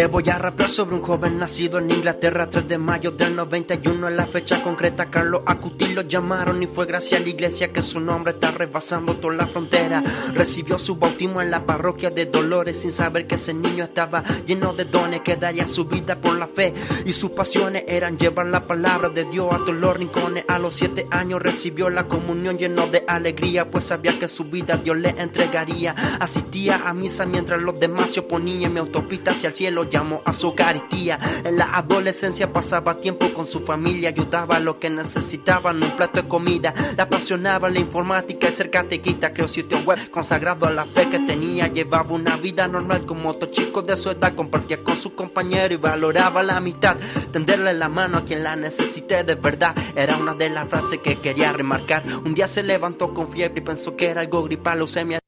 Le voy a rapear sobre un joven nacido en Inglaterra 3 de mayo del 91 en la fecha concreta Carlos Acuti lo llamaron y fue gracias a la iglesia que su nombre está rebasando toda la frontera. Recibió su bautismo en la parroquia de Dolores sin saber que ese niño estaba lleno de dones que daría su vida por la fe. Y sus pasiones eran llevar la palabra de Dios a todos los rincones. A los siete años recibió la comunión lleno de alegría pues sabía que su vida Dios le entregaría. Asistía a misa mientras los demás se oponían mi autopista hacia el cielo llamó a su Eucaristía en la adolescencia pasaba tiempo con su familia ayudaba a lo que necesitaban un plato de comida. Le apasionaba la informática y ser catequista creó sitio web consagrado a la fe que tenía. Llevaba una vida normal como otro chico de su edad compartía con su compañero y valoraba la amistad. Tenderle la mano a quien la necesité de verdad era una de las frases que quería remarcar. Un día se levantó con fiebre y pensó que era algo gripal leucemia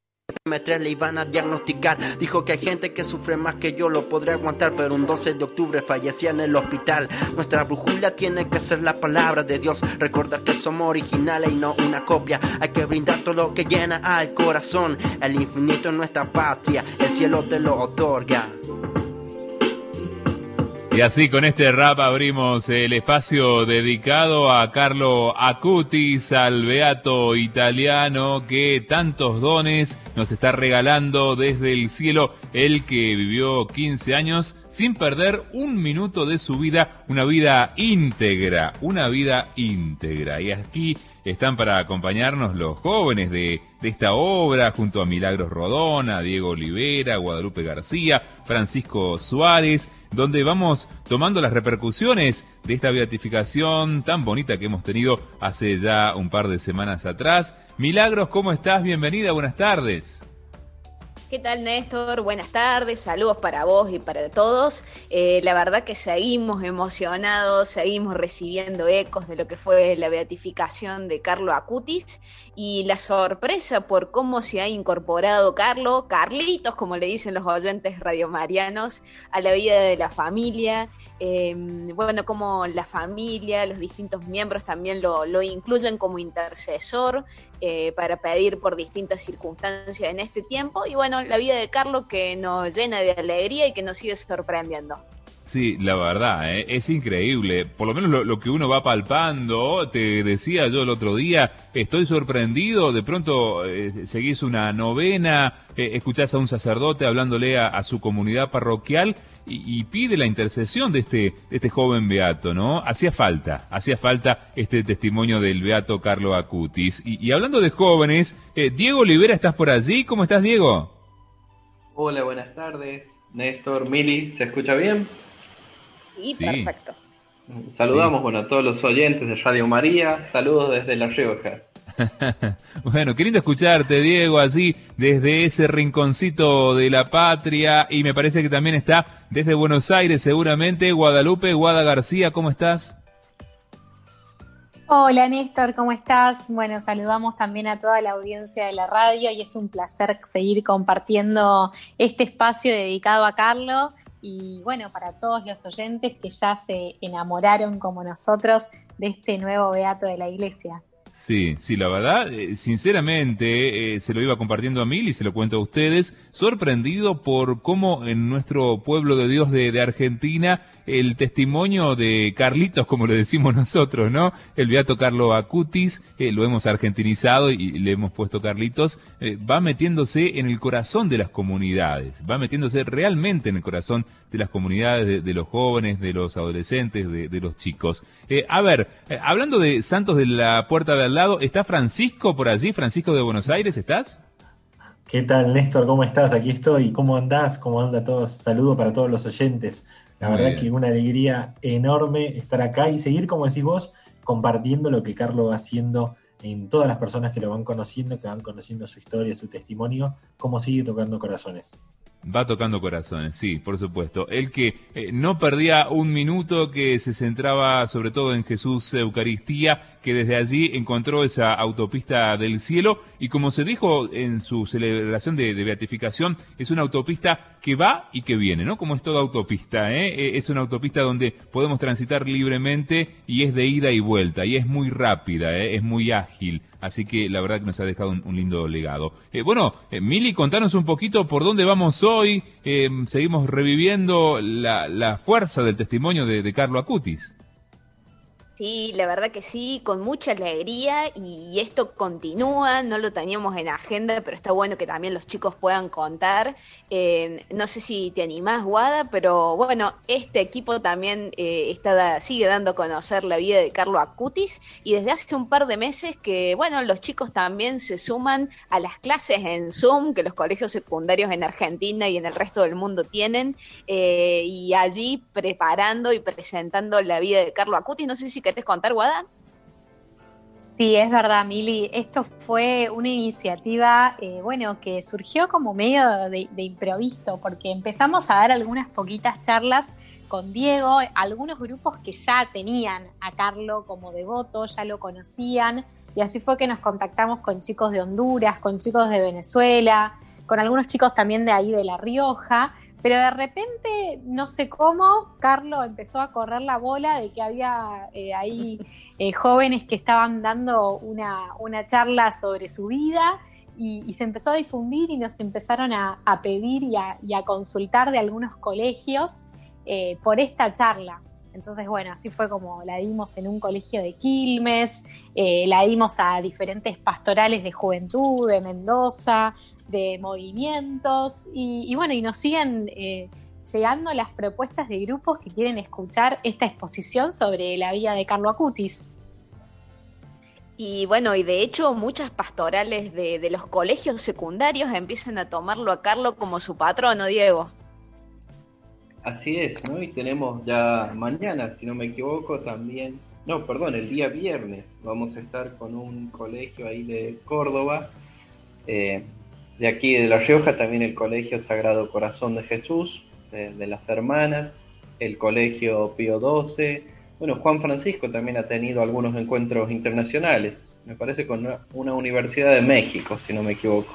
M3 le iban a diagnosticar. Dijo que hay gente que sufre más que yo, lo podré aguantar, pero un 12 de octubre fallecía en el hospital. Nuestra brújula tiene que ser la palabra de Dios. Recordar que somos originales y no una copia. Hay que brindar todo lo que llena al corazón. El infinito es nuestra patria, el cielo te lo otorga. Y así con este rap abrimos el espacio dedicado a Carlo Acutis, al beato italiano que tantos dones nos está regalando desde el cielo, el que vivió 15 años sin perder un minuto de su vida, una vida íntegra, una vida íntegra. Y aquí están para acompañarnos los jóvenes de, de, esta obra, junto a Milagros Rodona, Diego Olivera, Guadalupe García, Francisco Suárez, donde vamos tomando las repercusiones de esta beatificación tan bonita que hemos tenido hace ya un par de semanas atrás. Milagros, ¿cómo estás? Bienvenida, buenas tardes. ¿Qué tal Néstor? Buenas tardes, saludos para vos y para todos. Eh, la verdad que seguimos emocionados, seguimos recibiendo ecos de lo que fue la beatificación de Carlo Acutis y la sorpresa por cómo se ha incorporado Carlo, Carlitos, como le dicen los oyentes radiomarianos, a la vida de la familia. Eh, bueno, como la familia, los distintos miembros también lo, lo incluyen como intercesor eh, para pedir por distintas circunstancias en este tiempo. Y bueno, la vida de Carlos que nos llena de alegría y que nos sigue sorprendiendo. Sí, la verdad, ¿eh? es increíble. Por lo menos lo, que uno va palpando, te decía yo el otro día, estoy sorprendido, de pronto eh, seguís una novena, eh, escuchás a un sacerdote hablándole a su comunidad parroquial y, y, pide la intercesión de este, de este joven beato, ¿no? Hacía falta, hacía falta este testimonio del beato Carlo Acutis. Y, y hablando de jóvenes, eh, Diego Olivera, ¿estás por allí? ¿Cómo estás, Diego? Hola, buenas tardes. Néstor, Mili, ¿se escucha bien? Y sí. perfecto. Saludamos, sí. bueno, a todos los oyentes de Radio María. Saludos desde La Rioja. bueno, qué lindo escucharte, Diego, así desde ese rinconcito de la patria. Y me parece que también está desde Buenos Aires, seguramente. Guadalupe, Guada García, ¿cómo estás? Hola Néstor, ¿cómo estás? Bueno, saludamos también a toda la audiencia de la radio y es un placer seguir compartiendo este espacio dedicado a Carlos y bueno, para todos los oyentes que ya se enamoraron como nosotros de este nuevo beato de la iglesia. Sí, sí, la verdad, eh, sinceramente, eh, se lo iba compartiendo a Mil y se lo cuento a ustedes, sorprendido por cómo en nuestro pueblo de Dios de, de Argentina el testimonio de Carlitos, como le decimos nosotros, ¿no? El beato Carlo Acutis, eh, lo hemos argentinizado y le hemos puesto Carlitos, eh, va metiéndose en el corazón de las comunidades, va metiéndose realmente en el corazón de las comunidades, de, los jóvenes, de los adolescentes, de, los chicos. Eh, a ver, hablando de santos de la puerta de al lado, ¿está Francisco por allí? Francisco de Buenos Aires, ¿estás? ¿Qué tal, Néstor? ¿Cómo estás? Aquí estoy. ¿Cómo andás? ¿Cómo anda todos? Saludo para todos los oyentes. La Muy verdad bien. que una alegría enorme estar acá y seguir, como decís vos, compartiendo lo que Carlos va haciendo en todas las personas que lo van conociendo, que van conociendo su historia, su testimonio, cómo sigue tocando corazones. Va tocando corazones, sí, por supuesto. El que eh, no perdía un minuto, que se centraba sobre todo en Jesús Eucaristía, que desde allí encontró esa autopista del cielo y como se dijo en su celebración de, de beatificación, es una autopista que va y que viene, ¿no? Como es toda autopista, ¿eh? Es una autopista donde podemos transitar libremente y es de ida y vuelta y es muy rápida, ¿eh? es muy ágil. Así que la verdad que nos ha dejado un, lindo legado. Eh, bueno, eh, Mili, contanos un poquito por dónde vamos hoy. Eh, seguimos reviviendo la, fuerza del testimonio de, de Carlo Acutis. Sí, la verdad que sí, con mucha alegría y esto continúa, no lo teníamos en agenda, pero está bueno que también los chicos puedan contar. Eh, no sé si te animás, Guada, pero bueno, este equipo también eh, está, sigue dando a conocer la vida de Carlo Acutis y desde hace un par de meses que, bueno, los chicos también se suman a las clases en Zoom que los colegios secundarios en Argentina y en el resto del mundo tienen eh, y allí preparando y presentando la vida de Carlo Acutis. No sé si querés contar, Guada? Sí, es verdad, Mili. Esto fue una iniciativa, eh, bueno, que surgió como medio de, improviso, porque empezamos a dar algunas poquitas charlas con Diego, algunos grupos que ya tenían a Carlo como devoto, ya lo conocían, y así fue que nos contactamos con chicos de Honduras, con chicos de Venezuela, con algunos chicos también de ahí de La Rioja, pero de repente, no sé cómo, Carlos empezó a correr la bola de que había eh, ahí eh, jóvenes que estaban dando una, charla sobre su vida y, se empezó a difundir y nos empezaron a, pedir y a, consultar de algunos colegios eh, por esta charla. Entonces, bueno, así fue como la dimos en un colegio de Quilmes, la dimos a diferentes pastorales de juventud de Mendoza, de movimientos y, bueno, y nos siguen eh, llegando las propuestas de grupos que quieren escuchar esta exposición sobre la vida de Carlo Acutis. Y bueno, y de hecho muchas pastorales de, los colegios secundarios empiezan a tomarlo a Carlo como su patrono, Diego. Así es, ¿no? Y tenemos ya mañana, si no me equivoco, también, no, perdón, el día viernes vamos a estar con un colegio ahí de Córdoba, eh, de aquí de La Rioja también el Colegio Sagrado Corazón de Jesús, de, las Hermanas, el Colegio Pío XII, bueno, Juan Francisco también ha tenido algunos encuentros internacionales, me parece con una, universidad de México, si no me equivoco.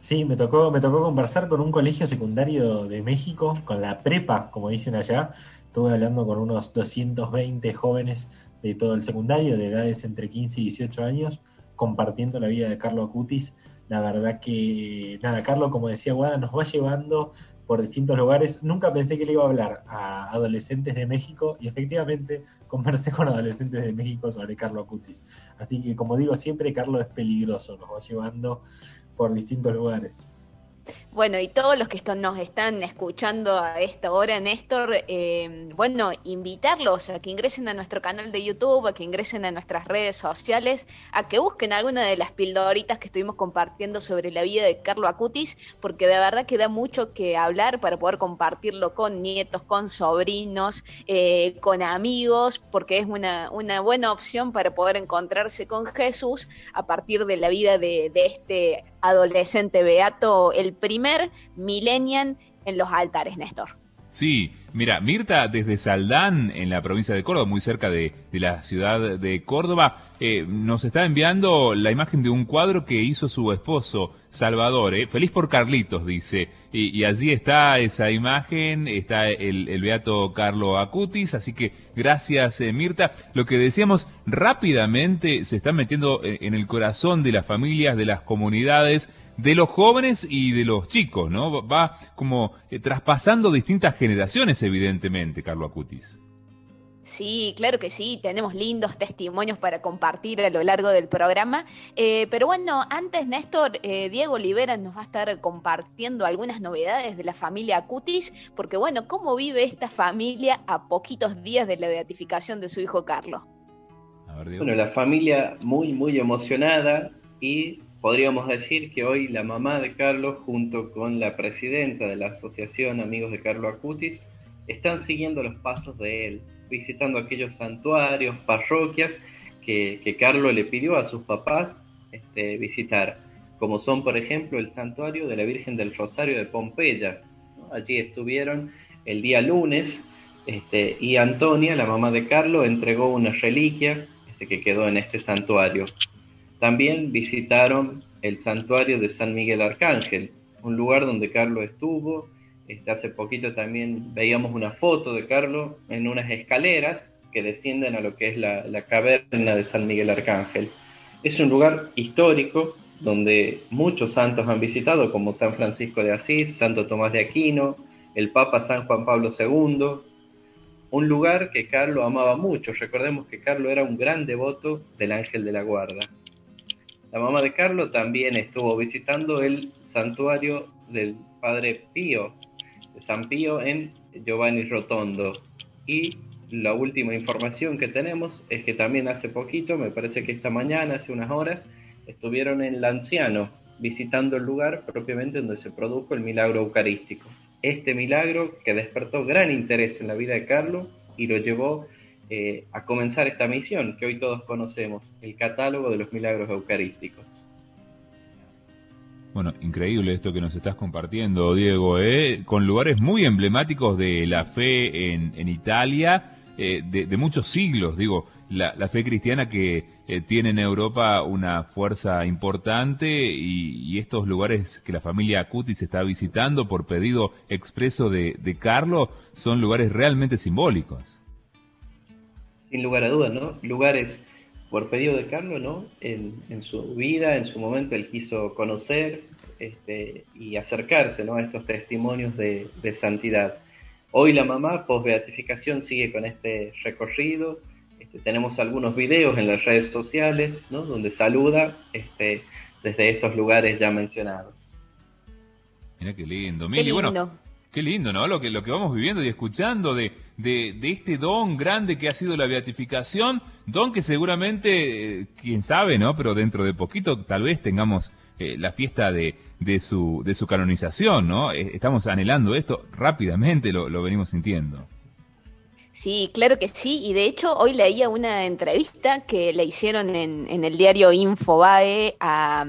Sí, me tocó, me tocó conversar con un colegio secundario de México, con la prepa, como dicen allá. Estuve hablando con unos 220 jóvenes de todo el secundario, de edades entre 15 y 18 años, compartiendo la vida de Carlos Acutis la verdad que, nada, Carlos, como decía Guada, nos va llevando por distintos lugares. Nunca pensé que le iba a hablar a adolescentes de México y efectivamente conversé con adolescentes de México sobre Carlos Acutis. Así que, como digo siempre, Carlos es peligroso, nos va llevando por distintos lugares. Bueno, y todos los que nos están escuchando a esta hora, Néstor, eh, bueno, invitarlos a que ingresen a nuestro canal de YouTube, a que ingresen a nuestras redes sociales, a que busquen alguna de las pildoritas que estuvimos compartiendo sobre la vida de Carlo Acutis, porque de verdad que da mucho que hablar para poder compartirlo con nietos, con sobrinos, eh, con amigos, porque es una, una, buena opción para poder encontrarse con Jesús a partir de la vida de, de este adolescente beato, el primer millennial en los altares, Néstor. Sí, mira, Mirta desde Saldán, en la provincia de Córdoba, muy cerca de, la ciudad de Córdoba, eh, nos está enviando la imagen de un cuadro que hizo su esposo, Salvador. Eh. Feliz por Carlitos, dice. Y, allí está esa imagen, está el, beato Carlo Acutis, así que gracias eh, Mirta. Lo que decíamos rápidamente se está metiendo en el corazón de las familias, de las comunidades, de los jóvenes y de los chicos, ¿no? Va como eh, traspasando distintas generaciones, evidentemente, Carlo Acutis. Sí, claro que sí, tenemos lindos testimonios para compartir a lo largo del programa. Eh, pero bueno, antes Néstor, eh, Diego Olivera nos va a estar compartiendo algunas novedades de la familia Acutis, porque bueno, ¿cómo vive esta familia a poquitos días de la beatificación de su hijo Carlos? bueno, la familia muy, muy emocionada y Podríamos decir que hoy la mamá de Carlos, junto con la presidenta de la Asociación Amigos de Carlos Acutis, están siguiendo los pasos de él, visitando aquellos santuarios, parroquias que, Carlos le pidió a sus papás este, visitar, como son, por ejemplo, el santuario de la Virgen del Rosario de Pompeya. Allí estuvieron el día lunes este, y Antonia, la mamá de Carlos, entregó una reliquia este, que quedó en este santuario. También visitaron el santuario de San Miguel Arcángel, un lugar donde Carlos estuvo. Este, hace poquito también veíamos una foto de Carlos en unas escaleras que descienden a lo que es la, caverna de San Miguel Arcángel. Es un lugar histórico donde muchos santos han visitado, como San Francisco de Asís, Santo Tomás de Aquino, el Papa San Juan Pablo II, un lugar que Carlos amaba mucho. Recordemos que Carlos era un gran devoto del ángel de la guarda. La mamá de Carlos también estuvo visitando el santuario del Padre Pío, de San Pío en Giovanni Rotondo. Y la última información que tenemos es que también hace poquito, me parece que esta mañana, hace unas horas, estuvieron en Lanciano visitando el lugar propiamente donde se produjo el milagro eucarístico. Este milagro que despertó gran interés en la vida de Carlos y lo llevó eh, a comenzar esta misión que hoy todos conocemos, el catálogo de los milagros eucarísticos. Bueno, increíble esto que nos estás compartiendo, Diego, ¿eh? con lugares muy emblemáticos de la fe en, Italia, eh, de, muchos siglos, digo, la, fe cristiana que tiene en Europa una fuerza importante y, estos lugares que la familia Acutis está visitando por pedido expreso de, de son lugares realmente simbólicos sin lugar a dudas, ¿no? Lugares por pedido de Carlos, ¿no? En, su vida, en su momento, él quiso conocer este, y acercarse, ¿no? A estos testimonios de, santidad. Hoy la mamá, post beatificación, sigue con este recorrido. Este, tenemos algunos videos en las redes sociales, ¿no? Donde saluda este, desde estos lugares ya mencionados. Mira qué lindo. Mili, bueno, Qué lindo, ¿no? Lo que, lo que vamos viviendo y escuchando de, de, este don grande que ha sido la beatificación, don que seguramente, eh, quién sabe, ¿no? Pero dentro de poquito tal vez tengamos eh, la fiesta de, de, su, de su canonización, ¿no? Eh, estamos anhelando esto rápidamente, lo, lo venimos sintiendo. Sí, claro que sí, y de hecho hoy leía una entrevista que le hicieron en, el diario Infobae a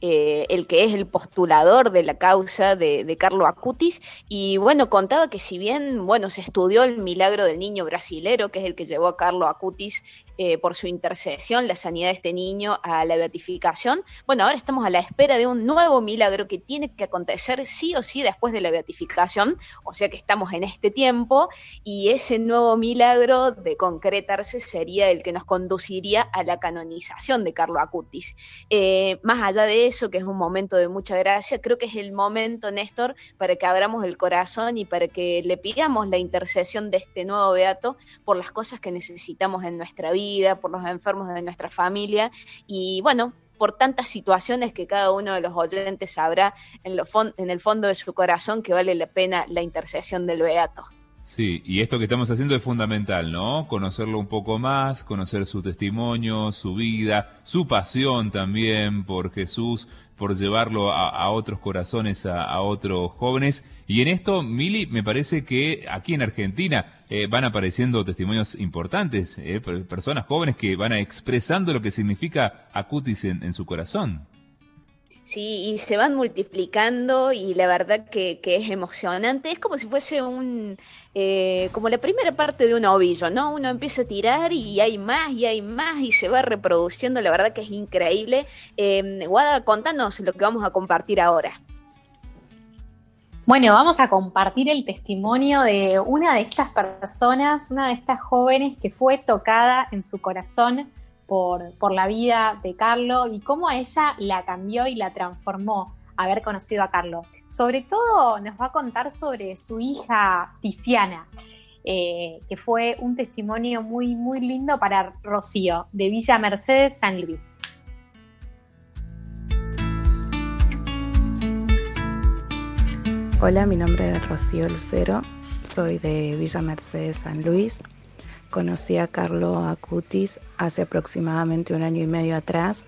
eh, el que es el postulador de la causa de, de Carlo Acutis, y bueno, contaba que si bien, bueno, se estudió el milagro del niño brasilero, que es el que llevó a Carlo Acutis eh, por su intercesión, la sanidad de este niño a la beatificación. Bueno, ahora estamos a la espera de un nuevo milagro que tiene que acontecer sí o sí después de la beatificación, o sea que estamos en este tiempo, y ese nuevo milagro de concretarse sería el que nos conduciría a la canonización de Carlo Acutis. Eh, más allá de eso, que es un momento de mucha gracia, creo que es el momento, Néstor, para que abramos el corazón y para que le pidamos la intercesión de este nuevo beato por las cosas que necesitamos en nuestra vida por los enfermos de nuestra familia y bueno, por tantas situaciones que cada uno de los oyentes sabrá en, en el fondo de su corazón que vale la pena la intercesión del Beato. Sí, y esto que estamos haciendo es fundamental, ¿no? Conocerlo un poco más, conocer su testimonio, su vida, su pasión también por Jesús, por llevarlo a, otros corazones, a, otros jóvenes. Y en esto, Mili, me parece que aquí en Argentina eh, van apareciendo testimonios importantes, eh, personas jóvenes que van expresando lo que significa Acutis en su corazón. Sí, y se van multiplicando y la verdad que, es emocionante. Es como si fuese un, eh, como la primera parte de un ovillo, ¿no? Uno empieza a tirar y hay más y hay más y se va reproduciendo. La verdad que es increíble. Eh, Guada, contanos lo que vamos a compartir ahora. Bueno, vamos a compartir el testimonio de una de estas personas, una de estas jóvenes que fue tocada en su corazón por, la vida de Carlo y cómo a ella la cambió y la transformó haber conocido a Carlo. Sobre todo nos va a contar sobre su hija Tiziana, eh, que fue un testimonio muy, muy lindo para Rocío, de Villa Mercedes, San Luis. Hola, mi nombre es Rocío Lucero, soy de Villa Mercedes, San Luis. Conocí a Carlo Acutis hace aproximadamente un año y medio atrás.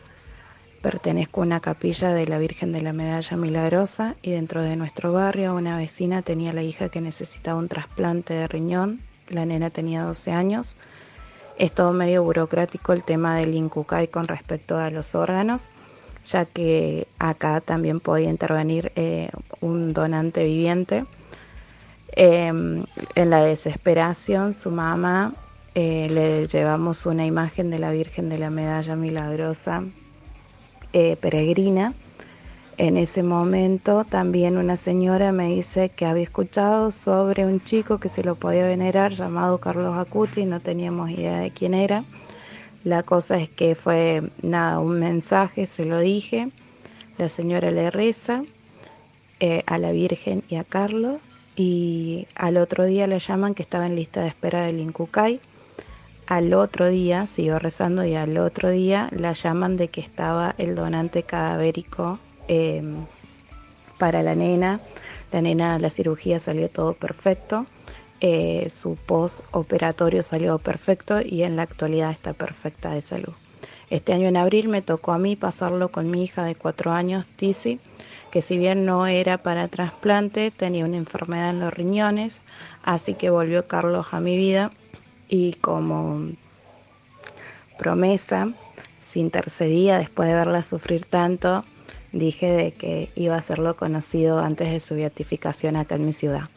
Pertenezco a una capilla de la Virgen de la Medalla Milagrosa y dentro de nuestro barrio una vecina tenía la hija que necesitaba un trasplante de riñón. La nena tenía 12 años. Es todo medio burocrático el tema del INCUCAI con respecto a los órganos, ya que acá también podía intervenir eh, un donante viviente. Em, en la desesperación, su mamá eh, le llevamos una imagen de la Virgen de la Medalla Milagrosa eh, peregrina. En ese momento también una señora me dice que había escuchado sobre un chico que se lo podía venerar llamado Carlos Acuti, no teníamos idea de quién era. La cosa es que fue nada, un mensaje, se lo dije. La señora le reza eh, a la Virgen y a Carlos y al otro día le llaman que estaba en lista de espera del Incucay. Al otro día, siguió rezando y al otro día la llaman de que estaba el donante cadavérico em, para la nena. La nena, la cirugía salió todo perfecto. Eh, su post-operatorio salió perfecto y en la actualidad está perfecta de salud. Este año en abril me tocó a mí pasarlo con mi hija de cuatro años, Tizi, que si bien no era para trasplante, tenía una enfermedad en los riñones, así que volvió Carlos a mi vida y como promesa, si intercedía después de verla sufrir tanto, dije de que iba a serlo conocido antes de su beatificación acá en mi ciudad.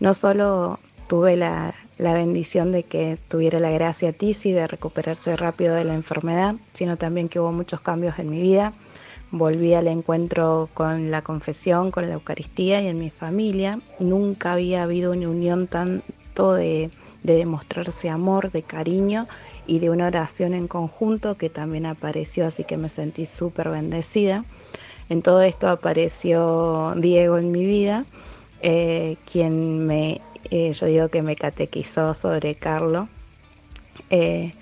No solo tuve la, la bendición de que tuviera la gracia Tizi de recuperarse rápido de la enfermedad, sino también que hubo muchos cambios en mi vida volví al encuentro con la confesión, con la Eucaristía y en mi familia. Nunca había habido una unión tanto de, demostrarse amor, de cariño y de una oración en conjunto que también apareció, así que me sentí súper bendecida. En todo esto apareció Diego en mi vida, eh, quien me, eh, yo digo que me catequizó sobre Carlos. Eh,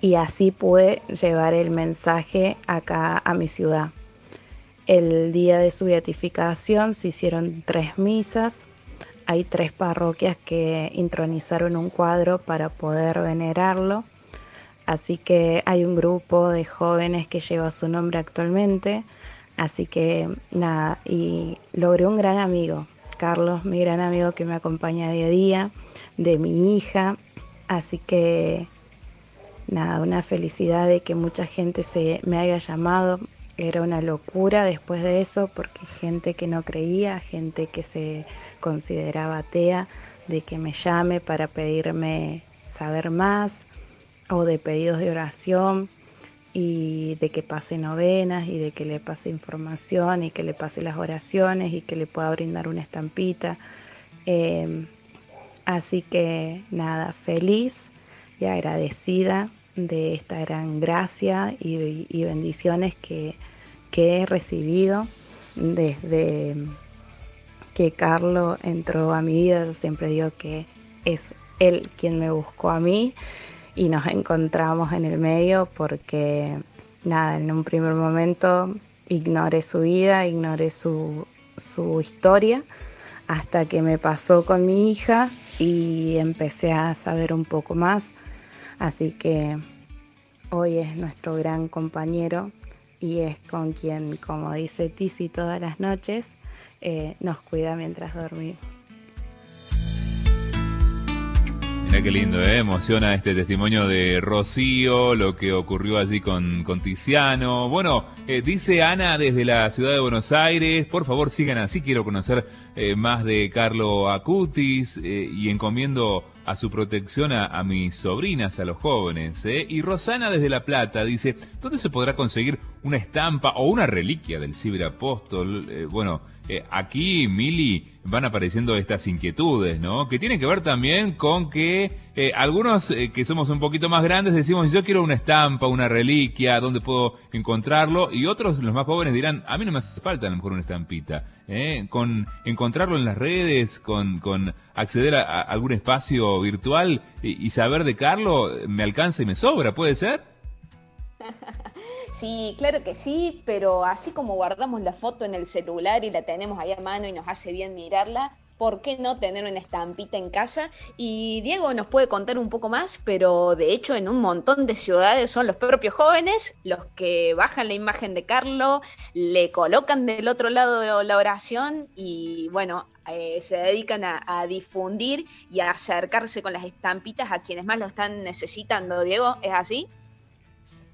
y así pude llevar el mensaje acá a mi ciudad. El día de su beatificación se hicieron tres misas. Hay tres parroquias que intronizaron un cuadro para poder venerarlo. Así que hay un grupo de jóvenes que lleva su nombre actualmente. Así que nada, y logré un gran amigo, Carlos, mi gran amigo que me acompaña día a día, de mi hija. Así que nada, una felicidad de que mucha gente se me haya llamado. Era una locura después de eso porque gente que no creía, gente que se consideraba atea, de que me llame para pedirme saber más o de pedidos de oración y de que pase novenas y de que le pase información y que le pase las oraciones y que le pueda brindar una estampita. Em, así que nada, feliz y agradecida de esta gran gracia y, bendiciones que, he recibido desde que Carlos entró a mi vida. Yo siempre digo que es él quien me buscó a mí y nos encontramos en el medio porque, nada, en un primer momento ignoré su vida, ignoré su, su historia hasta que me pasó con mi hija y empecé a saber un poco más Así que hoy es nuestro gran compañero y es con quien, como dice Tizi todas las noches, eh, nos cuida mientras dormimos. Mira qué lindo, ¿eh? emociona este testimonio de Rocío, lo que ocurrió allí con, Tiziano. Bueno, eh, dice Ana desde la ciudad de Buenos Aires, por favor sigan así, quiero conocer eh, más de Carlo Acutis y encomiendo a su protección a, mis sobrinas, a los jóvenes. Y Rosana desde La Plata dice, ¿dónde se podrá conseguir una estampa o una reliquia del ciberapóstol? bueno, aquí, Mili, van apareciendo estas inquietudes, ¿no? Que tienen que ver también con que eh, algunos eh, que somos un poquito más grandes decimos, yo quiero una estampa, una reliquia, ¿dónde puedo encontrarlo? Y otros, los más jóvenes, dirán, a mí no me hace falta a lo mejor una estampita. ¿eh? Con encontrarlo en las redes, con, con acceder a, algún espacio virtual y, y saber de Carlos, me alcanza y me sobra, ¿puede ser? Sí, claro que sí, pero así como guardamos la foto en el celular y la tenemos ahí a mano y nos hace bien mirarla, ¿por qué no tener una estampita en casa? Y Diego nos puede contar un poco más, pero de hecho en un montón de ciudades son los propios jóvenes los que bajan la imagen de Carlos, le colocan del otro lado la oración y bueno, eh, se dedican a, a, difundir y a acercarse con las estampitas a quienes más lo están necesitando. Diego, ¿es así?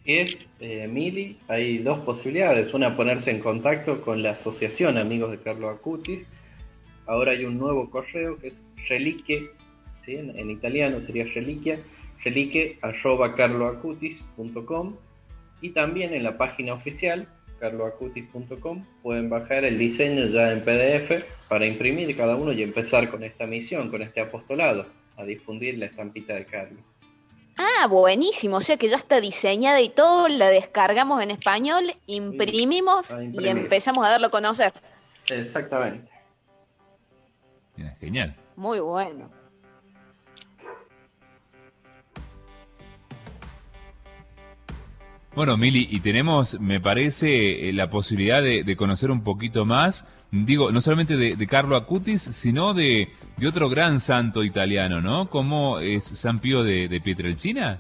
Es, eh, hay dos posibilidades. Una, ponerse en contacto con la Asociación Amigos de Carlos Acutis. Ahora hay un nuevo correo que es reliquie, en, italiano sería reliquia, reliquie arroba carloacutis.com y también en la página oficial carloacutis.com pueden bajar el diseño ya en PDF para imprimir cada uno y empezar con esta misión, con este apostolado, a difundir la estampita de Carlos. Ah, buenísimo, o sea que ya está diseñada y todo, la descargamos en español, imprimimos y empezamos a darlo a conocer. Exactamente. genial. Muy bueno. Bueno, Mili, y tenemos, me parece, eh, la posibilidad de, conocer un poquito más, digo, no solamente de, Carlo Acutis, sino de, de otro gran santo italiano, ¿no? Como es San Pío de, de Pietrelcina.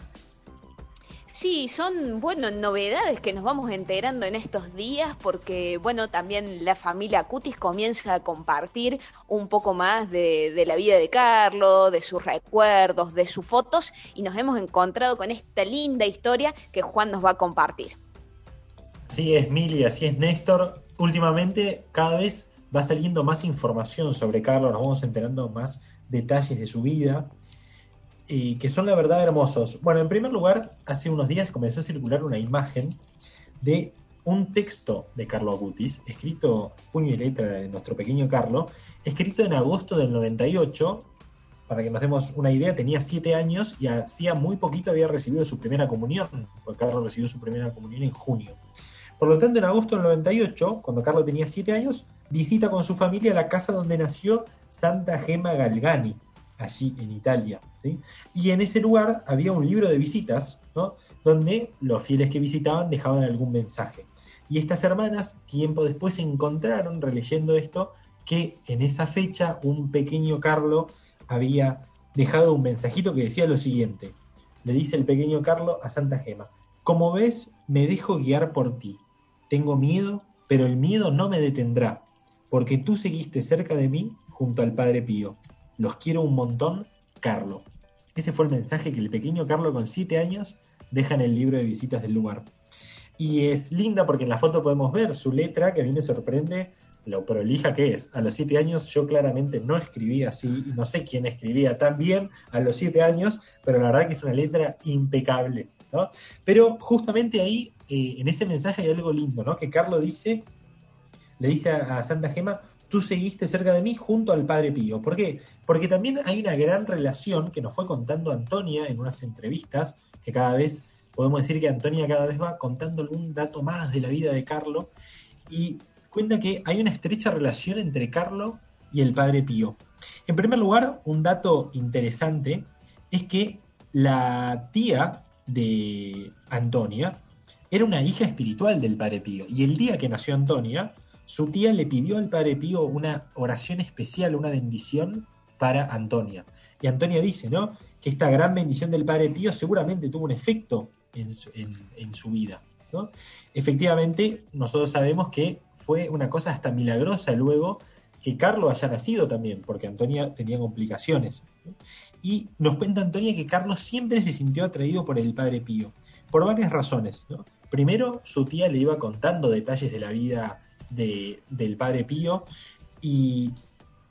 Sí, son, bueno, novedades que nos vamos enterando en estos días porque, bueno, también la familia Cutis comienza a compartir un poco más de, de, la vida de Carlos, de sus recuerdos, de sus fotos y nos hemos encontrado con esta linda historia que Juan nos va a compartir. Sí, es Mili, así es Néstor. Últimamente cada vez va saliendo más información sobre Carlos, nos vamos enterando más detalles de su vida que son la verdad hermosos. Bueno, en primer lugar, hace unos días comenzó a circular una imagen de un texto de Carlo Agutis, escrito puño y letra de nuestro pequeño Carlo, escrito en agosto del 98. Para que nos demos una idea, tenía siete años y hacía muy poquito había recibido su primera comunión, porque Carlos recibió su primera comunión en junio. Por lo tanto, en agosto del 98, cuando Carlos tenía siete años, visita con su familia la casa donde nació Santa Gema Galgani, allí en Italia. Y en ese lugar había un libro de visitas, donde los fieles que visitaban dejaban algún mensaje. Y estas hermanas, tiempo después, se encontraron, releyendo esto, que en esa fecha un pequeño Carlo había dejado un mensajito que decía lo siguiente. Le dice el pequeño Carlo a Santa Gema, como ves, me dejo guiar por ti. Tengo miedo, pero el miedo no me detendrá, porque tú seguiste cerca de mí junto al Padre Pío. Los quiero un montón, Carlo. Ese fue el mensaje que el pequeño Carlo con 7 años deja en el libro de visitas del lugar. Y es linda porque en la foto podemos ver su letra, que a mí me sorprende lo prolija que es. A los 7 años yo claramente no escribía así, no sé quién escribía tan bien a los 7 años, pero la verdad que es una letra impecable. Pero justamente ahí, eh, en ese mensaje hay algo lindo, ¿no? Que Carlo dice, le dice a Santa Gema, tú seguiste cerca de mí junto al Padre Pío. ¿Por qué? Porque también hay una gran relación que nos fue contando Antonia en unas entrevistas, que cada vez, podemos decir que Antonia cada vez va contando algún dato más de la vida de Carlo, y cuenta que hay una estrecha relación entre Carlo y el Padre Pío. En primer lugar, un dato interesante es que la tía de Antonia era una hija espiritual del Padre Pío, y el día que nació Antonia, su tía le pidió al Padre Pío una oración especial, una bendición para Antonia. Y Antonia dice, ¿no? Que esta gran bendición del Padre Pío seguramente tuvo un efecto en su, vida. ¿no? Efectivamente, nosotros sabemos que fue una cosa hasta milagrosa luego que Carlos haya nacido también, porque Antonia tenía complicaciones. Y nos cuenta Antonia que Carlos siempre se sintió atraído por el Padre Pío, por varias razones. Primero, su tía le iba contando detalles de la vida del padre Pío y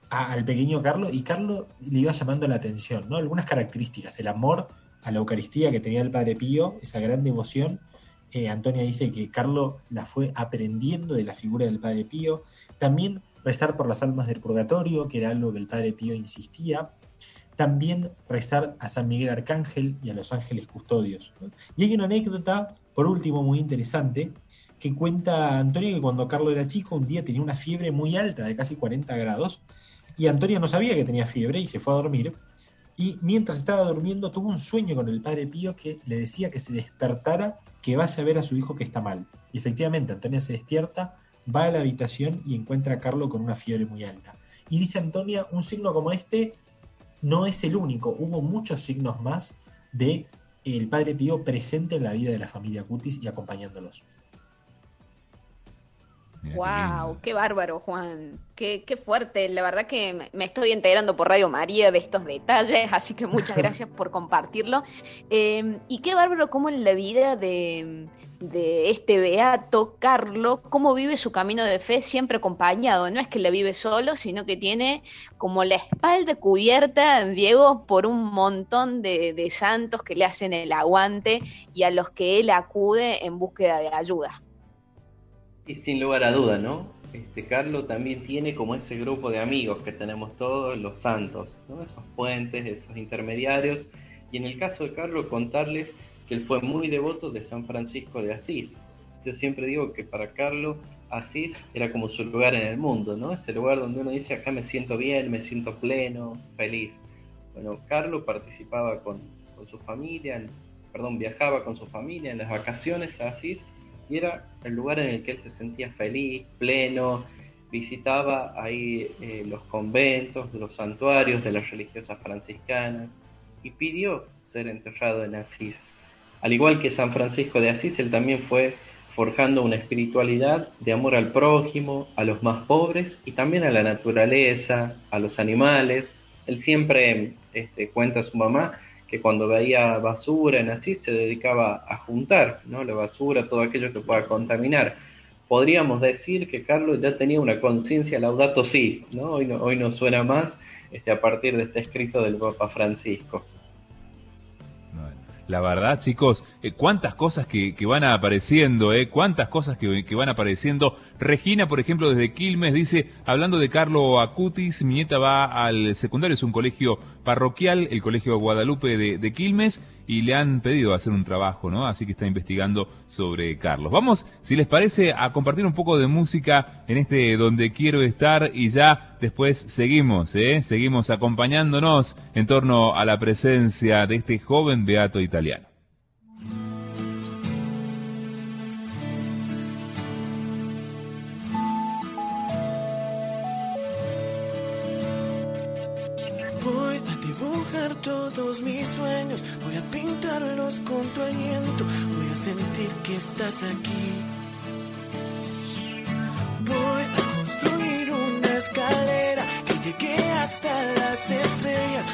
al pequeño Carlos, y Carlos le iba llamando la atención, ¿no? Algunas características, el amor a la Eucaristía que tenía el padre Pío, esa gran devoción. Eh, Antonia dice que Carlos la fue aprendiendo de la figura del padre Pío. También rezar por las almas del purgatorio, que era algo que el padre Pío insistía. También rezar a San Miguel Arcángel y a los ángeles custodios. Y hay una anécdota, por último, muy interesante, que cuenta Antonio que cuando Carlos era chico un día tenía una fiebre muy alta de casi 40 grados y Antonio no sabía que tenía fiebre y se fue a dormir y mientras estaba durmiendo tuvo un sueño con el padre Pío que le decía que se despertara, que vaya a ver a su hijo que está mal. Y efectivamente Antonia se despierta, va a la habitación y encuentra a Carlos con una fiebre muy alta. Y dice Antonia, un signo como este no es el único, hubo muchos signos más de el padre Pío presente en la vida de la familia Cutis y acompañándolos wow, qué, bárbaro, Juan. Qué, qué, fuerte. La verdad que me estoy enterando por Radio María de estos detalles, así que muchas gracias por compartirlo. Em, y qué bárbaro cómo en la vida de, de este beato Carlo, cómo vive su camino de fe siempre acompañado. No es que la vive solo, sino que tiene como la espalda cubierta, Diego, por un montón de, de santos que le hacen el aguante y a los que él acude en búsqueda de ayuda. Y sin lugar a duda, ¿no? Este Carlos también tiene como ese grupo de amigos que tenemos todos, los santos, ¿no? Esos puentes, esos intermediarios Y en el caso de Carlos, contarles que él fue muy devoto de San Francisco de Asís. Yo siempre digo que para Carlos Asís era como su lugar en el mundo, ¿no? Ese lugar donde uno dice, acá me siento bien, me siento pleno, feliz. Bueno, Carlos participaba con, con su familia, perdón, viajaba con su familia en las vacaciones a Asís era el lugar en el que él se sentía feliz, pleno, visitaba ahí eh, los conventos, los santuarios de las religiosas franciscanas y pidió ser enterrado en Asís. Al igual que San Francisco de Asís, él también fue forjando una espiritualidad de amor al prójimo, a los más pobres y también a la naturaleza, a los animales. Él siempre este, cuenta a su mamá que cuando veía basura en Asís se dedicaba a juntar ¿no? la basura, todo aquello que pueda contaminar podríamos decir que Carlos ya tenía una conciencia laudato si, ¿no? Hoy, ¿no? hoy suena más este, a partir de este escrito del Papa Francisco. La verdad, chicos, eh, cuántas cosas que, que, van apareciendo, eh, cuántas cosas que, que, van apareciendo. Regina, por ejemplo, desde Quilmes, dice, hablando de Carlo Acutis, mi nieta va al secundario, es un colegio parroquial, el Colegio Guadalupe de, de Quilmes, y le han pedido hacer un trabajo, ¿no? Así que está investigando sobre Carlos. Vamos, si les parece, a compartir un poco de música en este donde quiero estar y ya después seguimos, ¿eh? Seguimos acompañándonos en torno a la presencia de este joven beato italiano. Estás aquí. Voy a construir una escalera que llegue hasta las estrellas,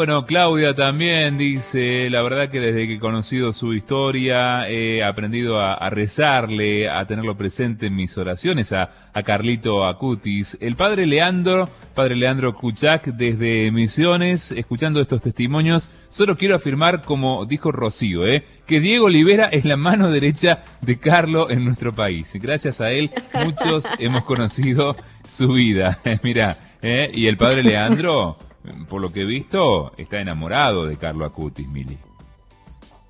Bueno, Claudia también dice, la verdad que desde que he conocido su historia he aprendido a, rezarle, a tenerlo presente en mis oraciones, a, Carlito Acutis. El padre Leandro, padre Leandro Kuchak desde Misiones, escuchando estos testimonios, solo quiero afirmar, como dijo Rocío, ¿eh? que Diego Olivera es la mano derecha de Carlo en nuestro país. Gracias a él, muchos hemos conocido su vida. Mira, ¿eh? y el padre Leandro por lo que he visto, está enamorado de Carlo Acutis, Mili.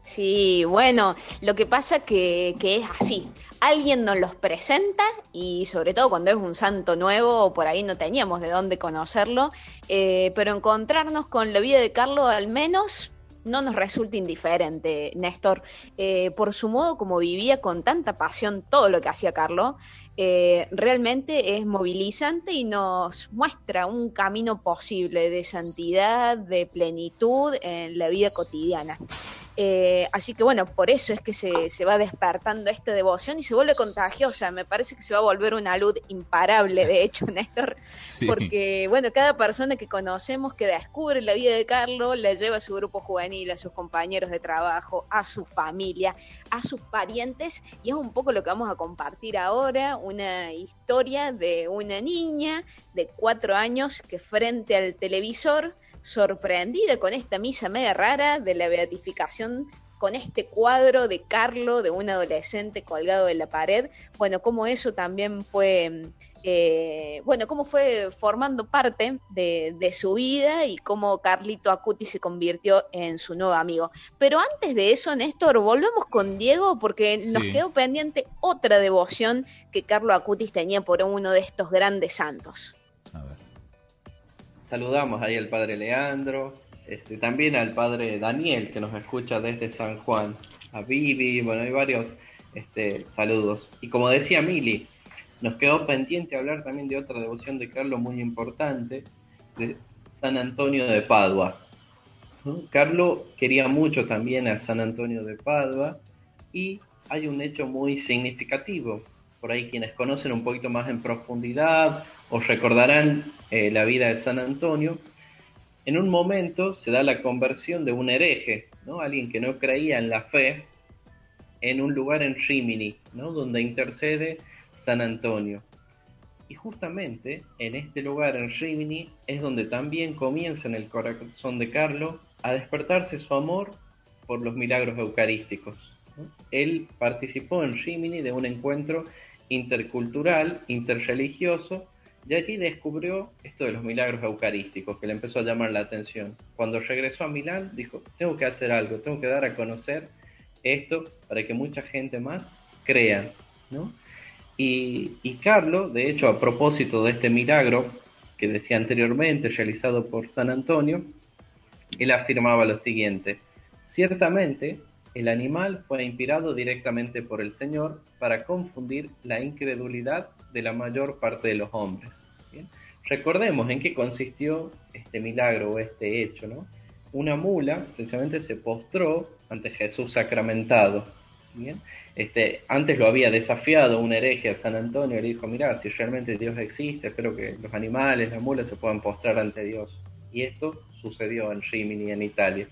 Sí, bueno, lo que pasa que, que es así. Alguien nos los presenta y sobre todo cuando es un santo nuevo, por ahí no teníamos de dónde conocerlo, eh, pero encontrarnos con la vida de Carlo al menos no nos resulta indiferente, Néstor, eh, por su modo como vivía con tanta pasión todo lo que hacía Carlo, eh, realmente es movilizante y nos muestra un camino posible de santidad, de plenitud en la vida cotidiana. Eh, así que bueno, por eso es que se, va despertando esta devoción y se vuelve contagiosa. Me parece que se va a volver una luz imparable, de hecho, Néstor, porque bueno, cada persona que conocemos que descubre la vida de Carlos la lleva a su grupo juvenil, a sus compañeros de trabajo, a su familia, a sus parientes y es un poco lo que vamos a compartir ahora, una historia de una niña de cuatro años que frente al televisor sorprendida con esta misa media rara de la beatificación con este cuadro de Carlo, de un adolescente colgado de la pared, bueno, cómo eso también fue, eh, bueno, cómo fue formando parte de, su vida y cómo Carlito Acuti se convirtió en su nuevo amigo. Pero antes de eso, Néstor, volvemos con Diego porque nos quedó pendiente otra devoción que Carlo Acutis tenía por uno de estos grandes santos. Saludamos ahí al padre Leandro, este, también al padre Daniel que nos escucha desde San Juan, a Vivi, bueno, hay varios este, saludos. Y como decía Mili, nos quedó pendiente hablar también de otra devoción de Carlos muy importante, de San Antonio de Padua. Carlos quería mucho también a San Antonio de Padua y hay un hecho muy significativo por ahí quienes conocen un poquito más en profundidad os recordarán eh, la vida de San Antonio, en un momento se da la conversión de un hereje, ¿no? alguien que no creía en la fe, en un lugar en Rimini, ¿no? donde intercede San Antonio. Y justamente en este lugar en Rimini es donde también comienza en el corazón de Carlos a despertarse su amor por los milagros eucarísticos. Él participó en Rimini de un encuentro intercultural, interreligioso, y allí descubrió esto de los milagros eucarísticos, que le empezó a llamar la atención. Cuando regresó a Milán, dijo, tengo que hacer algo, tengo que dar a conocer esto para que mucha gente más crea. ¿no? Y, y Carlos, de hecho, a propósito de este milagro que decía anteriormente, realizado por San Antonio, él afirmaba lo siguiente, ciertamente el animal fue inspirado directamente por el Señor para confundir la incredulidad de la mayor parte de los hombres. Recordemos en qué consistió este milagro o este hecho. Una mula precisamente se postró ante Jesús sacramentado. Este, antes lo había desafiado un hereje a San Antonio y le dijo, mira, si realmente Dios existe, espero que los animales, las mulas se puedan postrar ante Dios. Y esto sucedió en Rimini, en Italia.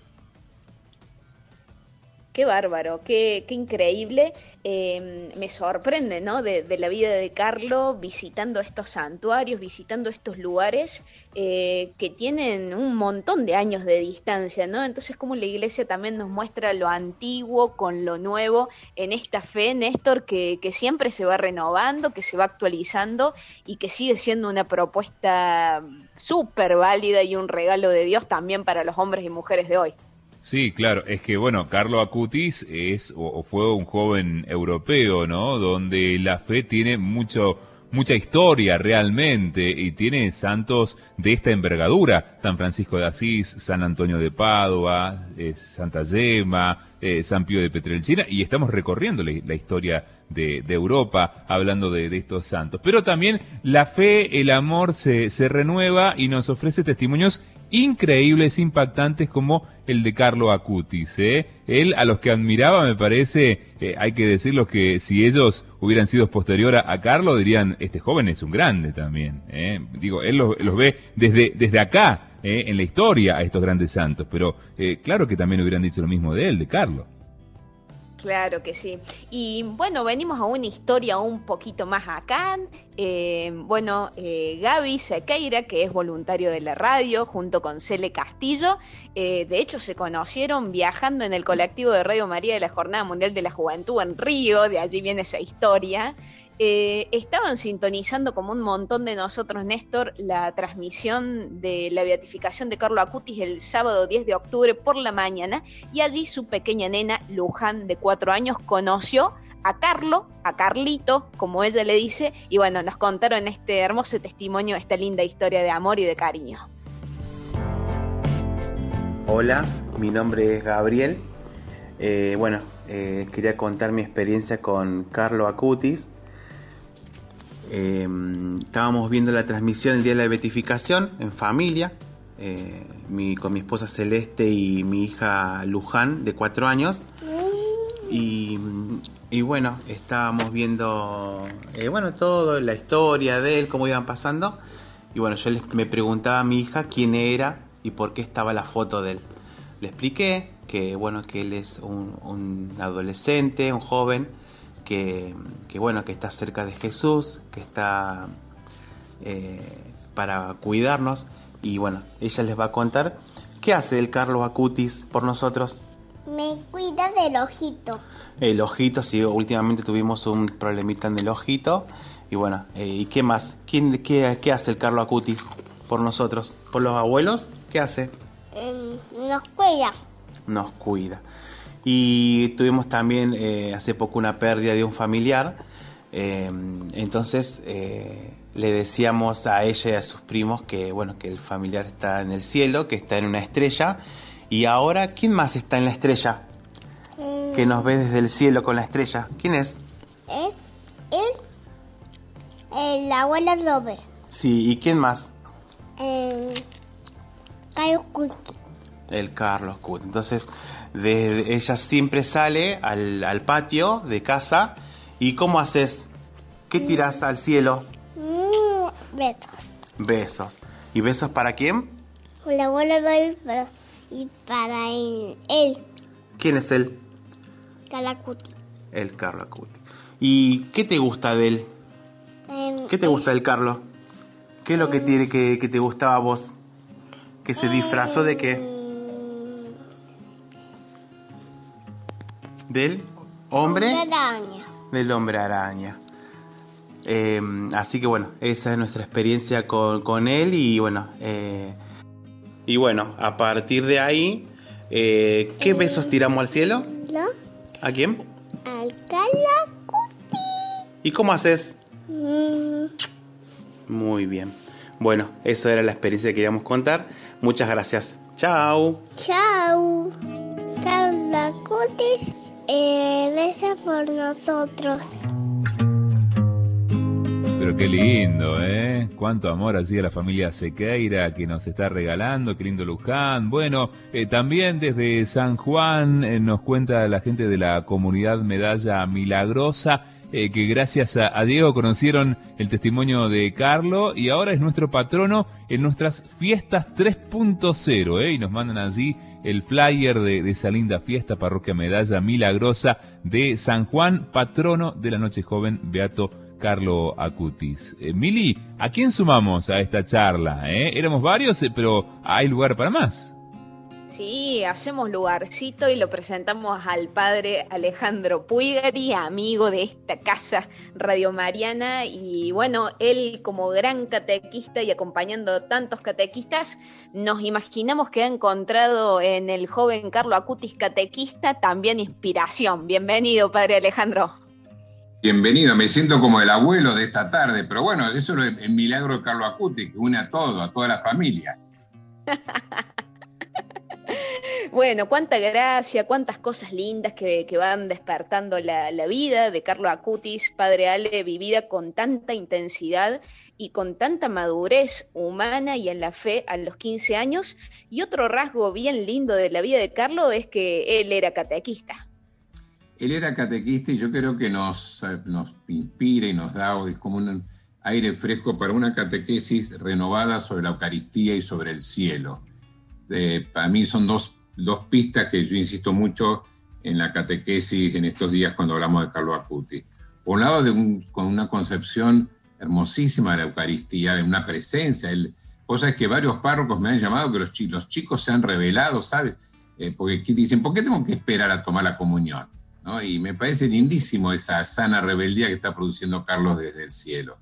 Qué bárbaro, qué, qué increíble. Em, me sorprende, ¿no? De, la vida de Carlo visitando estos santuarios, visitando estos lugares eh, que tienen un montón de años de distancia, ¿no? Entonces, como la iglesia también nos muestra lo antiguo con lo nuevo en esta fe, Néstor, que, que siempre se va renovando, que se va actualizando y que sigue siendo una propuesta súper válida y un regalo de Dios también para los hombres y mujeres de hoy. Sí, claro, es que bueno, Carlo Acutis es o, fue un joven europeo, ¿no? Donde la fe tiene mucho mucha historia realmente y tiene santos de esta envergadura, San Francisco de Asís, San Antonio de Padua, eh, Santa Yema, eh, San Pío de Petrelcina. Y estamos recorriendo la, historia de, Europa hablando de, estos santos. Pero también la fe, el amor se, se renueva y nos ofrece testimonios increíbles, impactantes como el de Carlo Acutis. ¿eh? Él, a los que admiraba, me parece, eh, hay que decirlo que si ellos hubieran sido posterior a, Carlo, dirían, este joven es un grande también. ¿eh? Digo, él los, ve desde, desde acá, eh, en la historia a estos grandes santos, pero eh, claro que también hubieran dicho lo mismo de él, de Carlos. Claro que sí. Y bueno, venimos a una historia un poquito más acá. Eh, bueno, eh, Gaby Sequeira, que es voluntario de la radio, junto con Cele Castillo, eh, de hecho se conocieron viajando en el colectivo de Radio María de la Jornada Mundial de la Juventud en Río, de allí viene esa historia. Eh, estaban sintonizando como un montón de nosotros, Néstor, la transmisión de la beatificación de Carlo Acutis el sábado 10 de octubre por la mañana y allí su pequeña nena, Luján, de cuatro años, conoció a Carlo, a Carlito, como ella le dice, y bueno, nos contaron este hermoso testimonio, esta linda historia de amor y de cariño. Hola, mi nombre es Gabriel. Eh, bueno, eh, quería contar mi experiencia con Carlo Acutis. Eh, estábamos viendo la transmisión el día de la beatificación en familia, eh, con mi esposa Celeste y mi hija Luján, de cuatro años. Y, y bueno, estábamos viendo, eh, bueno, todo, la historia de él, cómo iban pasando. Y bueno, yo les, me preguntaba a mi hija quién era y por qué estaba la foto de él. Le expliqué que, bueno, que él es un, un adolescente, un joven, que, que, bueno, que está cerca de Jesús, que está eh, para cuidarnos. Y bueno, ella les va a contar qué hace el Carlos Acutis por nosotros. Me cuida del ojito. El ojito, sí, últimamente tuvimos un problemita en el ojito. Y bueno, eh, ¿y qué más? ¿Quién, qué, ¿Qué hace el Carlos Acutis por nosotros? ¿Por los abuelos? ¿Qué hace? Eh, nos cuida. Nos cuida. Y tuvimos también eh, hace poco una pérdida de un familiar. Eh, entonces eh, le decíamos a ella y a sus primos que bueno que el familiar está en el cielo, que está en una estrella. Y ahora, ¿quién más está en la estrella? Mm, Que nos ve desde el cielo con la estrella. ¿Quién es? Es él, el abuelo Robert. Sí, ¿y quién más? Eh, Cayo Cuti. El Carlos Cut. Entonces, de, ella siempre sale al, al patio de casa. ¿Y cómo haces? ¿Qué tiras al cielo? Mm, besos. Besos. ¿Y besos para quién? Robert pero- y para él, ¿Quién es él? Calacuti. El Carlos Acuti. ¿Y qué te gusta de él? Em, ¿Qué te gusta del Carlos? ¿Qué es lo que tiene que, que te gustaba a vos? ¿Que se disfrazó de qué? ¿Del hombre? Araña. Del hombre araña. Eh, así que bueno, esa es nuestra experiencia con, con él y bueno, eh, y bueno, a partir de ahí, eh, ¿qué besos tiramos al cielo? ¿No? ¿A quién? Al Calacuti. ¿Y cómo haces? Mm, Muy bien. Bueno, eso era la experiencia que queríamos contar. Muchas gracias. Chao. Chao. Calacutis, eh, por nosotros. Pero qué lindo, ¿eh? Cuánto amor así a la familia Sequeira que nos está regalando, qué lindo Luján. Bueno, eh, también desde San Juan eh, nos cuenta la gente de la comunidad Medalla Milagrosa eh, que gracias a, a Diego conocieron el testimonio de Carlo y ahora es nuestro patrono en nuestras fiestas 3.0, ¿eh? Y nos mandan allí el flyer de, esa linda fiesta, Parroquia Medalla Milagrosa de San Juan, patrono de la Noche Joven, Beato Carlo Acutis. Eh, Mili, ¿a quién sumamos a esta charla? eh? Éramos varios, eh, pero hay lugar para más. Sí, hacemos lugarcito y lo presentamos al padre Alejandro Puigari, amigo de esta casa Radio Mariana. Y bueno, él como gran catequista y acompañando a tantos catequistas, nos imaginamos que ha encontrado en el joven Carlo Acutis catequista también inspiración. Bienvenido, padre Alejandro. Bienvenido, me siento como el abuelo de esta tarde, pero bueno, eso es el milagro de Carlo Acuti, que une a todo, a toda la familia. Bueno, cuánta gracia, cuántas cosas lindas que, van despertando la, vida de Carlo Acutis, padre Ale, vivida con tanta intensidad y con tanta madurez humana y en la fe a los 15 años. Y otro rasgo bien lindo de la vida de Carlo es que él era catequista. Él era catequista y yo creo que nos, eh, nos inspira y nos da hoy como un, aire fresco para una catequesis renovada sobre la Eucaristía y sobre el cielo. Eh, para mí son dos, dos, pistas que yo insisto mucho en la catequesis en estos días cuando hablamos de Carlo Acuti. Por un lado, de con una concepción hermosísima de la Eucaristía, de una presencia. El, vos sabés que varios párrocos me han llamado que los, los chicos se han revelado, ¿sabes? Eh, porque dicen, ¿por qué tengo que esperar a tomar la comunión? ¿No? Y me parece lindísimo esa sana rebeldía que está produciendo Carlos desde el cielo.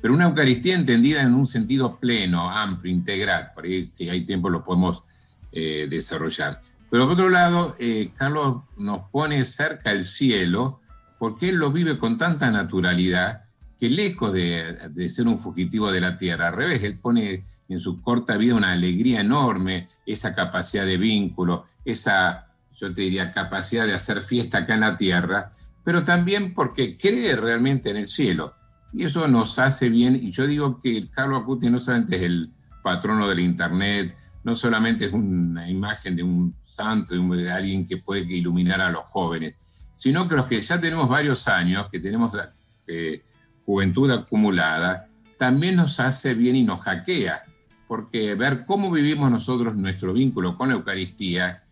Pero una Eucaristía entendida en un sentido pleno, amplio, integral. Por ahí, si hay tiempo, lo podemos eh, desarrollar. Pero por otro lado, eh, Carlos nos pone cerca el cielo porque él lo vive con tanta naturalidad que lejos de, ser un fugitivo de la tierra, al revés, él pone en su corta vida una alegría enorme, esa capacidad de vínculo, esa, yo te diría, capacidad de hacer fiesta acá en la tierra, pero también porque cree realmente en el cielo. Y eso nos hace bien, y yo digo que Carlos Acuti no solamente es el patrono del Internet, no solamente es una imagen de un santo, de, alguien que puede iluminar a los jóvenes, sino que los que ya tenemos varios años, que tenemos eh, juventud acumulada, también nos hace bien y nos hackea, porque ver cómo vivimos nosotros nuestro vínculo con la Eucaristía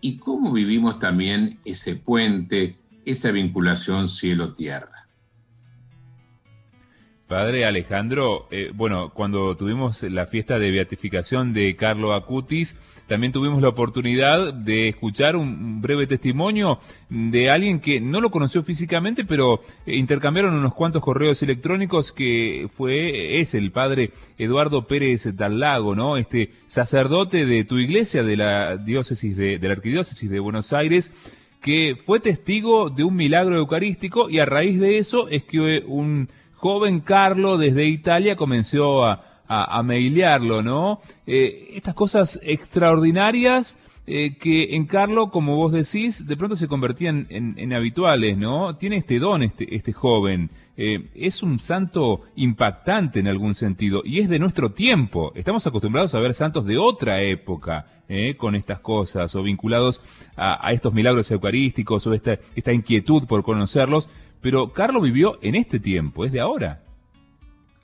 y cómo vivimos también ese puente, esa vinculación cielo-tierra. Padre Alejandro, eh, bueno, cuando tuvimos la fiesta de beatificación de Carlo Acutis, también tuvimos la oportunidad de escuchar un breve testimonio de alguien que no lo conoció físicamente, pero eh, intercambiaron unos cuantos correos electrónicos que fue, es el padre Eduardo Pérez Talago, ¿no? Este sacerdote de tu iglesia, de la diócesis de, de la arquidiócesis de Buenos Aires, que fue testigo de un milagro eucarístico y a raíz de eso es que un joven Carlo desde Italia comenzó a, a, mailearlo, ¿no? Eh, estas cosas extraordinarias eh, que en Carlo, como vos decís, de pronto se convertían en, habituales, ¿no? Tiene este don este, este joven. Eh, es un santo impactante en algún sentido y es de nuestro tiempo. Estamos acostumbrados a ver santos de otra época con estas cosas o vinculados a, estos milagros eucarísticos o esta inquietud por conocerlos, pero Carlos vivió en este tiempo, es de ahora.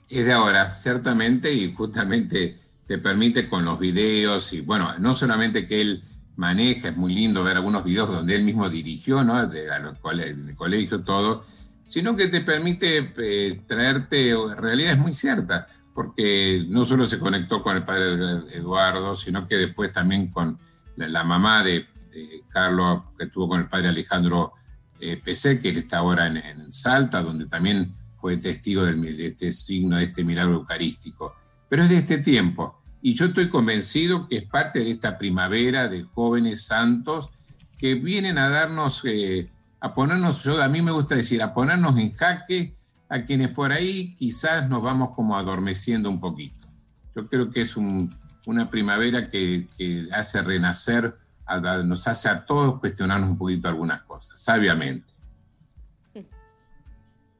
Es de ahora, ciertamente, y justamente te permite con los videos, y bueno, no solamente que él maneja, es muy lindo ver algunos videos donde él mismo dirigió, ¿no? De, los colegio, todo, sino que te permite eh, traerte, en realidad es muy cierta, porque no solo se conectó con el padre Eduardo, sino que después también con la, mamá de, de, Carlos, que estuvo con el padre Alejandro eh, que él está ahora en, Salta, donde también fue testigo de este signo, de este milagro eucarístico. Pero es de este tiempo. Y yo estoy convencido que es parte de esta primavera de jóvenes santos que vienen a darnos, eh, a ponernos, yo a mí me gusta decir, a ponernos en jaque a quienes por ahí quizás nos vamos como adormeciendo un poquito. Yo creo que es una primavera que hace renacer nos hace a todos cuestionarnos un poquito algunas cosas, sabiamente.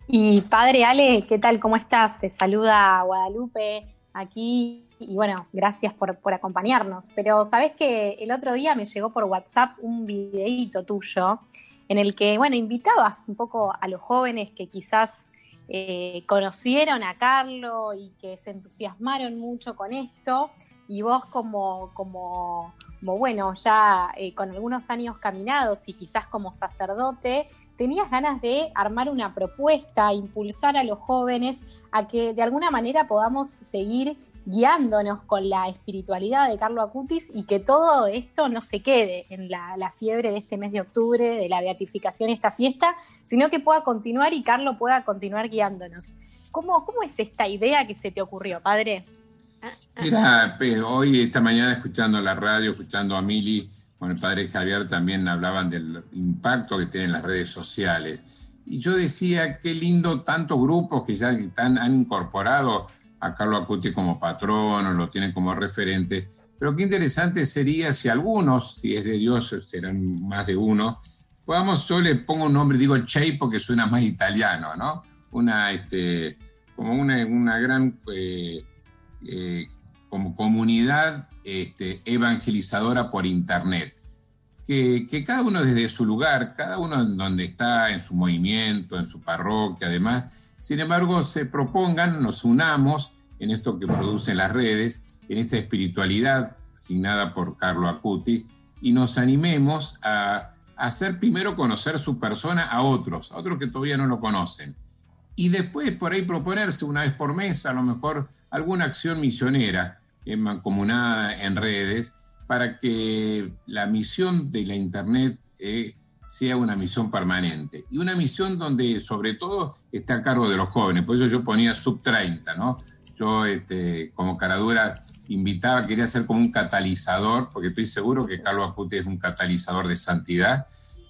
Y padre Ale, ¿qué tal? ¿Cómo estás? Te saluda Guadalupe aquí y bueno, gracias por, por acompañarnos. Pero sabes que el otro día me llegó por WhatsApp un videíto tuyo en el que, bueno, invitabas un poco a los jóvenes que quizás eh, conocieron a Carlos y que se entusiasmaron mucho con esto y vos como, como, como bueno, ya eh, con algunos años caminados y quizás como sacerdote, tenías ganas de armar una propuesta, impulsar a los jóvenes a que de alguna manera podamos seguir guiándonos con la espiritualidad de Carlo Acutis y que todo esto no se quede en la, fiebre de este mes de octubre, de la beatificación, esta fiesta, sino que pueda continuar y Carlo pueda continuar guiándonos. ¿Cómo, cómo es esta idea que se te ocurrió, padre? Mira, hoy, esta mañana, escuchando la radio, escuchando a Mili, con el padre Javier, también hablaban del impacto que tienen las redes sociales. Y yo decía, qué lindo tantos grupos que ya han incorporado a Carlos Acuti como patrón lo tienen como referente. Pero qué interesante sería si algunos, si es de Dios, serán más de uno, podamos, yo le pongo un nombre, digo Chey porque suena más italiano, ¿no? Una, este, como una, una gran eh, eh, como comunidad este, evangelizadora por Internet. Que, cada uno desde su lugar, cada uno en donde está, en su movimiento, en su parroquia, además, Sin embargo, se propongan, nos unamos en esto que producen las redes, en esta espiritualidad asignada por Carlo Acuti, y nos animemos a hacer primero conocer su persona a otros, a otros que todavía no lo conocen. Y después por ahí proponerse una vez por mes, a lo mejor alguna acción misionera en mancomunada en redes, para que la misión de la Internet eh, sea una misión permanente. Y una misión donde sobre todo está a cargo de los jóvenes. Por eso yo ponía sub 30, ¿no? Yo este, como caradura invitaba, quería ser como un catalizador, porque estoy seguro que Carlos Acuti es un catalizador de santidad,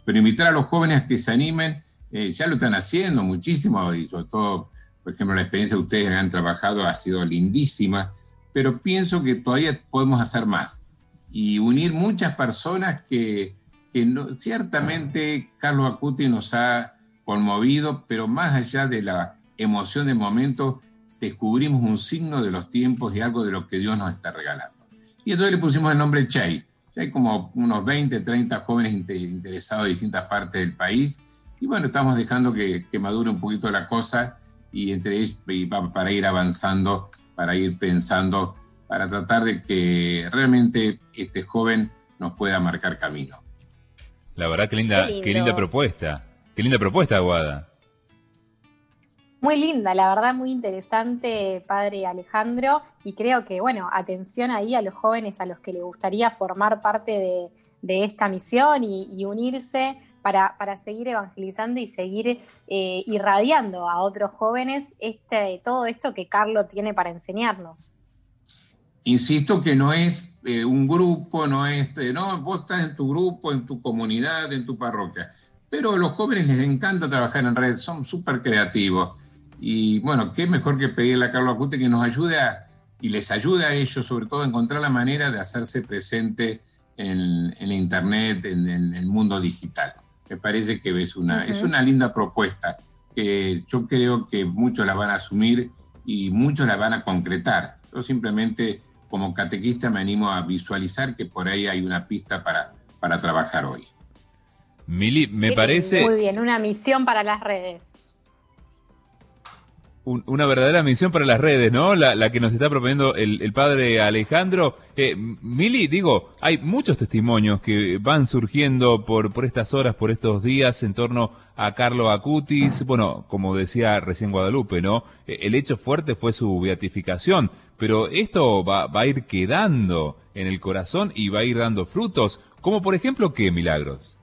pero invitar a los jóvenes a que se animen, eh, ya lo están haciendo muchísimo, y sobre todo, por ejemplo, la experiencia que ustedes han trabajado ha sido lindísima, pero pienso que todavía podemos hacer más y unir muchas personas que, que no, ciertamente Carlos Acuti nos ha conmovido, pero más allá de la emoción del momento, descubrimos un signo de los tiempos y algo de lo que Dios nos está regalando. Y entonces le pusimos el nombre Chey. Hay como unos 20, 30 jóvenes interesados de distintas partes del país. Y bueno, estamos dejando que, madure un poquito la cosa y entre ellos para ir avanzando, para ir pensando, para tratar de que realmente este joven nos pueda marcar camino. La verdad, que linda, qué linda propuesta. Qué linda propuesta, Aguada. Muy linda, la verdad, muy interesante, padre Alejandro. Y creo que, bueno, atención ahí a los jóvenes a los que les gustaría formar parte de, esta misión y, unirse para, seguir evangelizando y seguir eh, irradiando a otros jóvenes este, todo esto que Carlos tiene para enseñarnos. Insisto que no es eh, un grupo, no es, eh, no, vos estás en tu grupo, en tu comunidad, en tu parroquia. Pero a los jóvenes les encanta trabajar en red, son súper creativos y bueno, qué mejor que pedirle a Carlos Acute que nos ayude a, y les ayude a ellos, sobre todo, a encontrar la manera de hacerse presente en, en Internet, en, el mundo digital. Me parece que es una, es una linda propuesta que yo creo que muchos la van a asumir y muchos la van a concretar. Yo simplemente, como catequista, me animo a visualizar que por ahí hay una pista para, para trabajar hoy. Mili, me parece... Muy bien, una misión para las redes una verdadera misión para las redes, ¿no? La, que nos está proponiendo el, padre Alejandro. Eh, digo, hay muchos testimonios que van surgiendo por, por estas horas, por estos días en torno a Carlo Acutis. Bueno, como decía recién Guadalupe, ¿no? Eh, el hecho fuerte fue su beatificación, pero esto va, va a ir quedando en el corazón y va a ir dando frutos, como por ejemplo, ¿qué milagros?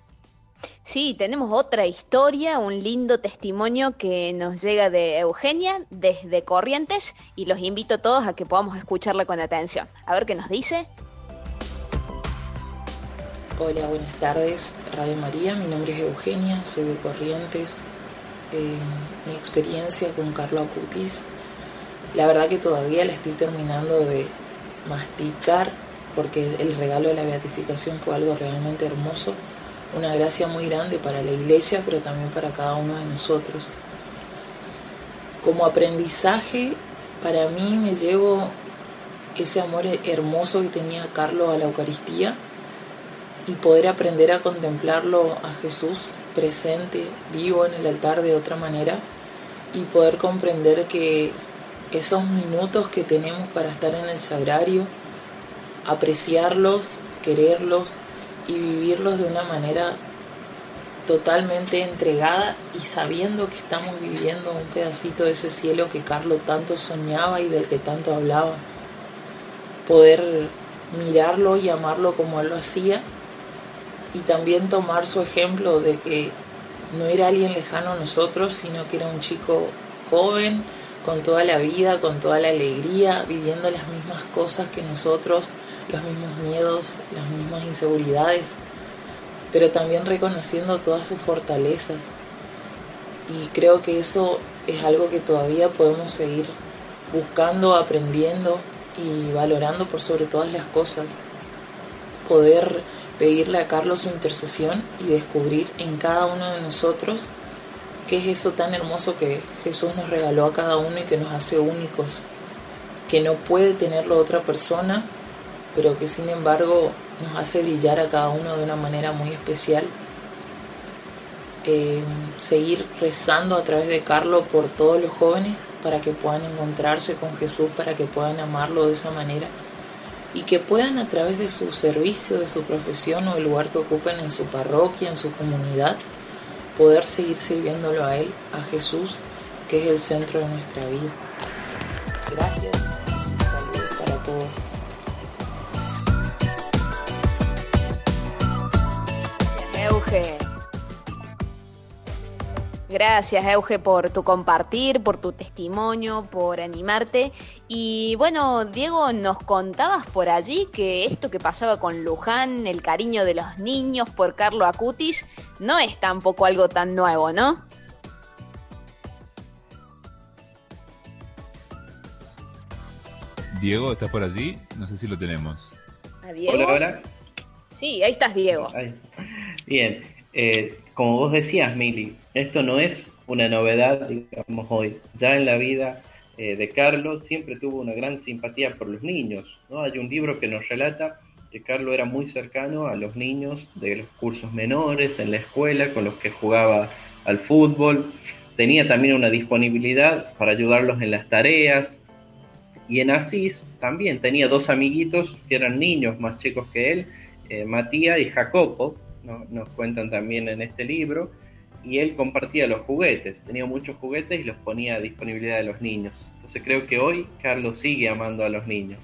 Sí, tenemos otra historia, un lindo testimonio que nos llega de Eugenia desde Corrientes y los invito a todos a que podamos escucharla con atención. A ver qué nos dice. Hola, buenas tardes, Radio María. Mi nombre es Eugenia, soy de Corrientes. Eh, mi experiencia con Carlos Acutis, la verdad que todavía la estoy terminando de masticar porque el regalo de la beatificación fue algo realmente hermoso una gracia muy grande para la iglesia, pero también para cada uno de nosotros. Como aprendizaje, para mí me llevo ese amor hermoso que tenía Carlos a la Eucaristía y poder aprender a contemplarlo a Jesús presente, vivo en el altar de otra manera y poder comprender que esos minutos que tenemos para estar en el sagrario, apreciarlos, quererlos, y vivirlos de una manera totalmente entregada y sabiendo que estamos viviendo un pedacito de ese cielo que Carlos tanto soñaba y del que tanto hablaba. Poder mirarlo y amarlo como él lo hacía y también tomar su ejemplo de que no era alguien lejano a nosotros, sino que era un chico joven, con toda la vida, con toda la alegría, viviendo las mismas cosas que nosotros, los mismos miedos, las mismas inseguridades, pero también reconociendo todas sus fortalezas. Y creo que eso es algo que todavía podemos seguir buscando, aprendiendo y valorando por sobre todas las cosas. Poder pedirle a Carlos su intercesión y descubrir en cada uno de nosotros ¿Qué es eso tan hermoso que Jesús nos regaló a cada uno y que nos hace únicos? Que no puede tenerlo otra persona, pero que sin embargo nos hace brillar a cada uno de una manera muy especial. eh, seguir rezando a través de Carlos por todos los jóvenes para que puedan encontrarse con Jesús, para que puedan amarlo de esa manera y que puedan a través de su servicio, de su profesión o el lugar que ocupen en su parroquia, en su comunidad, poder seguir sirviéndolo a Él, a Jesús, que es el centro de nuestra vida. Gracias y salud para todos. Euge. Gracias, Euge, por tu compartir, por tu testimonio, por animarte. Y bueno, Diego, nos contabas por allí que esto que pasaba con Luján, el cariño de los niños por Carlo Acutis, no es tampoco algo tan nuevo, ¿no? Diego, ¿estás por allí? No sé si lo tenemos. Hola, hola. Sí, ahí estás, Diego. Bien, eh, como vos decías, Mili, esto no es una novedad, digamos, hoy. Ya en la vida eh, de Carlos siempre tuvo una gran simpatía por los niños. ¿no? Hay un libro que nos relata que Carlos era muy cercano a los niños de los cursos menores en la escuela, con los que jugaba al fútbol. Tenía también una disponibilidad para ayudarlos en las tareas. Y en Asís también tenía dos amiguitos que eran niños más chicos que él, eh, Matías y Jacopo, nos cuentan también en este libro, y él compartía los juguetes, tenía muchos juguetes y los ponía a disponibilidad de los niños. Entonces creo que hoy Carlos sigue amando a los niños.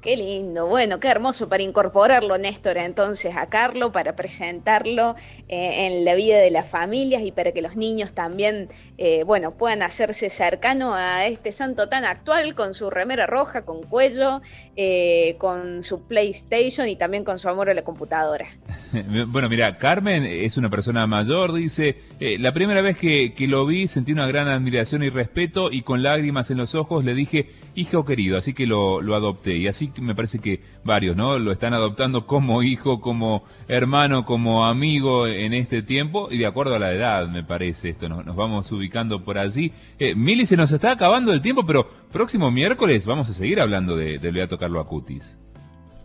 Qué lindo, bueno, qué hermoso para incorporarlo, Néstor, entonces a Carlos, para presentarlo eh, en la vida de las familias y para que los niños también, eh, bueno, puedan hacerse cercano a este santo tan actual con su remera roja, con cuello, eh, con su PlayStation y también con su amor a la computadora. Bueno, mira, Carmen es una persona mayor, dice, la primera vez que, lo vi sentí una gran admiración y respeto y con lágrimas en los ojos le dije, hijo querido, así que lo, adopté y así me parece que varios, ¿no? Lo están adoptando como hijo, como hermano, como amigo en este tiempo y de acuerdo a la edad, me parece esto, nos, nos vamos ubicando por allí. Eh, Mili, se nos está acabando el tiempo, pero próximo miércoles vamos a seguir hablando de, del Beato Carlo Acutis.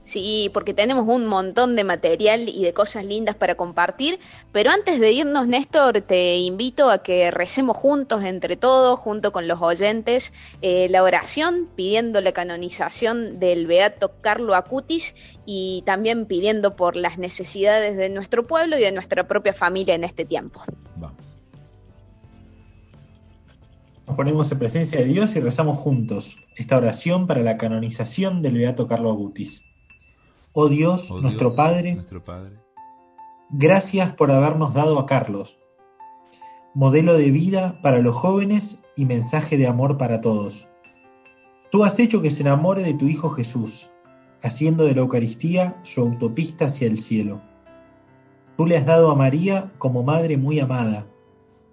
Sí, porque tenemos un montón de material y de cosas lindas para compartir, pero antes de irnos, Néstor, te invito a que recemos juntos, entre todos, junto con los oyentes, eh, la oración pidiendo la canonización del Beato Carlo Acutis y también pidiendo por las necesidades de nuestro pueblo y de nuestra propia familia en este tiempo. Nos ponemos en presencia de Dios y rezamos juntos esta oración para la canonización del Beato Carlo Acutis. Oh Dios, Oh nuestro, Dios, Padre, Nuestro Padre. gracias por habernos dado a Carlos, modelo de vida para los jóvenes y mensaje de amor para todos. Tú has hecho que se enamore de tu Hijo Jesús, haciendo de la Eucaristía su autopista hacia el cielo. Tú le has dado a María como madre muy amada,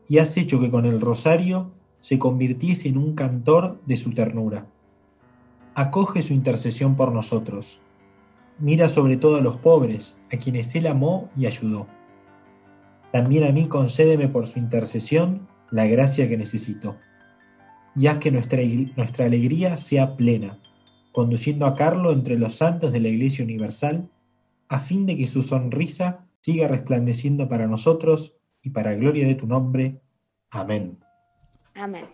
y has hecho que con el rosario se convirtiese en un cantor de su ternura. Acoge su intercesión por nosotros. Mira sobre todo a los pobres, a quienes Él amó y ayudó. También a mí concédeme por su intercesión la gracia que necesito. Y haz que nuestra, nuestra alegría sea plena, conduciendo a Carlo entre los santos de la Iglesia Universal, a fin de que su sonrisa siga resplandeciendo para nosotros y para gloria de tu nombre. Amén. Amén.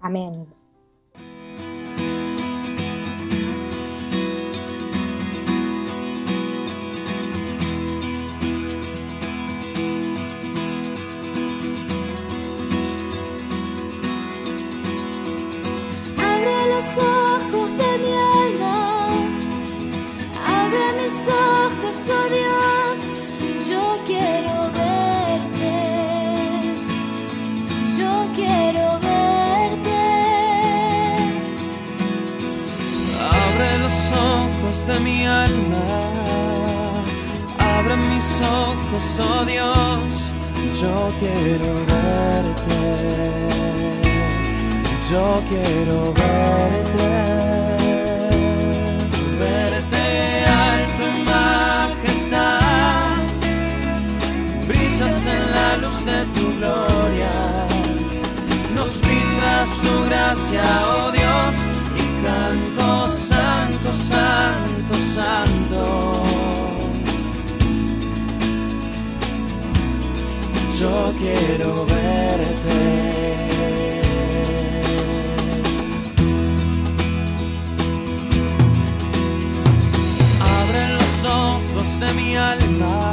Amén. Abre mi alma, abre mis ojos, oh Dios, yo quiero verte, yo quiero verte, verte alto majestad, brillas en la luz de tu gloria, nos brindas tu gracia, oh Dios, santo, santo. Yo quiero verte. Abre los ojos de mi alma.